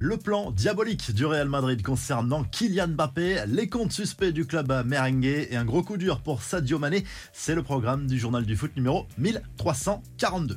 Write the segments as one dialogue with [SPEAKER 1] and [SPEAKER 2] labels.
[SPEAKER 1] Le plan diabolique du Real Madrid concernant Kylian Mbappé, les comptes suspects du club merengue et un gros coup dur pour Sadio Mané, c'est le programme du journal du foot numéro 1342.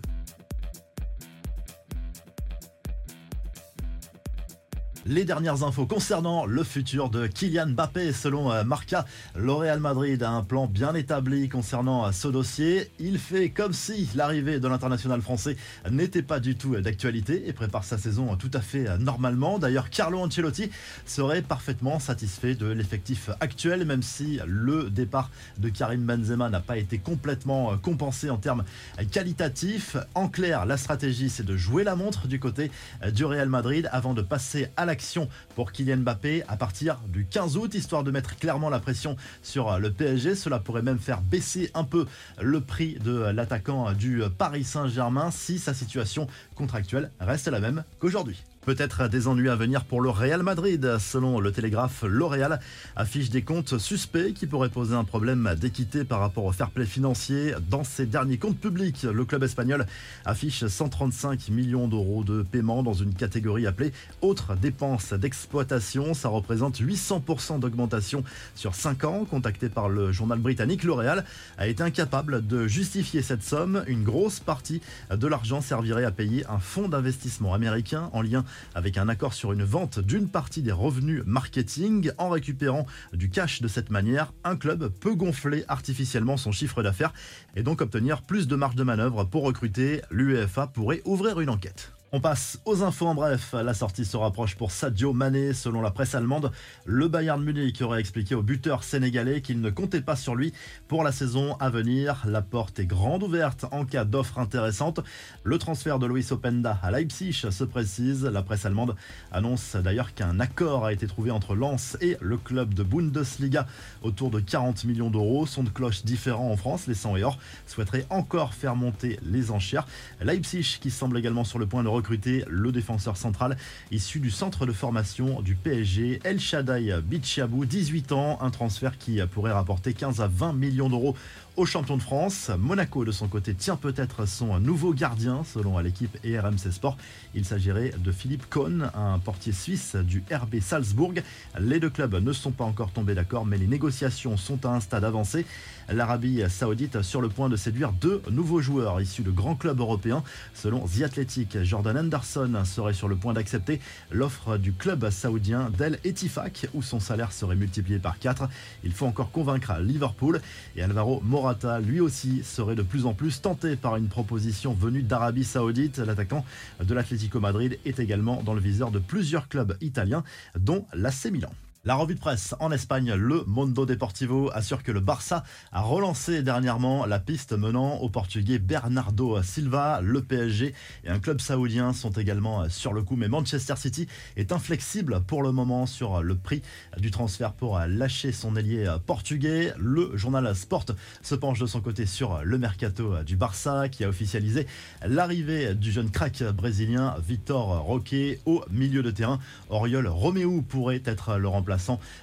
[SPEAKER 1] Les dernières infos concernant le futur de Kylian Mbappé selon euh, Marca, le Real Madrid a un plan bien établi concernant euh, ce dossier. Il fait comme si l'arrivée de l'international français n'était pas du tout d'actualité et prépare sa saison tout à fait euh, normalement. D'ailleurs, Carlo Ancelotti serait parfaitement satisfait de l'effectif actuel, même si le départ de Karim Benzema n'a pas été complètement compensé en termes qualitatifs. En clair, la stratégie, c'est de jouer la montre du côté du Real Madrid avant de passer à la action pour Kylian Mbappé à partir du 15 août, histoire de mettre clairement la pression sur le PSG. Cela pourrait même faire baisser un peu le prix de l'attaquant du Paris Saint-Germain si sa situation contractuelle reste la même qu'aujourd'hui. Peut-être des ennuis à venir pour le Real Madrid. Selon le Télégraphe, L'Oréal affiche des comptes suspects qui pourraient poser un problème d'équité par rapport au fair play financier. Dans ses derniers comptes publics, le club espagnol affiche 135 millions d'euros de paiement dans une catégorie appelée Autres dépenses d'exploitation. Ça représente 800% d'augmentation sur 5 ans. Contacté par le journal britannique, L'Oréal a été incapable de justifier cette somme. Une grosse partie de l'argent servirait à payer un fonds d'investissement américain en lien avec un accord sur une vente d'une partie des revenus marketing. En récupérant du cash de cette manière, un club peut gonfler artificiellement son chiffre d'affaires et donc obtenir plus de marge de manœuvre pour recruter. L'UEFA pourrait ouvrir une enquête. On passe aux infos en bref. La sortie se rapproche pour Sadio Mané. Selon la presse allemande, le Bayern Munich aurait expliqué au buteur sénégalais qu'il ne comptait pas sur lui pour la saison à venir. La porte est grande ouverte en cas d'offre intéressante. Le transfert de Luis Openda à Leipzig se précise. La presse allemande annonce d'ailleurs qu'un accord a été trouvé entre Lens et le club de Bundesliga autour de 40 millions d'euros. Son de cloche différents en France. Les 100 et or souhaiteraient encore faire monter les enchères. Leipzig qui semble également sur le point de recruter le défenseur central issu du centre de formation du PSG, El Shaddai Bichabou, 18 ans, un transfert qui pourrait rapporter 15 à 20 millions d'euros au champion de France. Monaco, de son côté, tient peut-être son nouveau gardien, selon l'équipe et RMC Sport. Il s'agirait de Philippe Cohn, un portier suisse du RB Salzbourg. Les deux clubs ne sont pas encore tombés d'accord, mais les négociations sont à un stade avancé. L'Arabie saoudite sur le point de séduire deux nouveaux joueurs issus de grands clubs européens. Selon The Athletic, Jordan Anderson serait sur le point d'accepter l'offre du club saoudien d'El Etifak, où son salaire serait multiplié par 4. Il faut encore convaincre Liverpool et Alvaro Morata lui aussi, serait de plus en plus tenté par une proposition venue d'Arabie Saoudite. L'attaquant de l'Atlético Madrid est également dans le viseur de plusieurs clubs italiens, dont l'AC Milan. La revue de presse en Espagne, le Mondo Deportivo assure que le Barça a relancé dernièrement la piste menant au Portugais Bernardo Silva. Le PSG et un club saoudien sont également sur le coup, mais Manchester City est inflexible pour le moment sur le prix du transfert pour lâcher son ailier portugais. Le journal Sport se penche de son côté sur le mercato du Barça qui a officialisé l'arrivée du jeune crack brésilien Vitor Roque au milieu de terrain. Oriol Romeu pourrait être le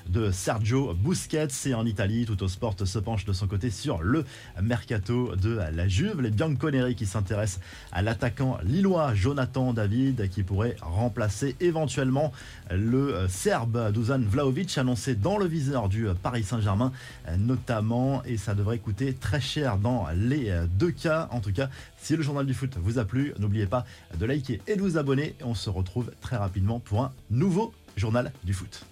[SPEAKER 1] de Sergio Busquets. Et en Italie, tout au sport se penche de son côté sur le mercato de la Juve. Les Bianconeri qui s'intéressent à l'attaquant lillois Jonathan David qui pourrait remplacer éventuellement le Serbe Dusan Vlaovic annoncé dans le viseur du Paris Saint-Germain notamment et ça devrait coûter très cher dans les deux cas. En tout cas, si le journal du foot vous a plu, n'oubliez pas de liker et de vous abonner. On se retrouve très rapidement pour un nouveau journal du foot.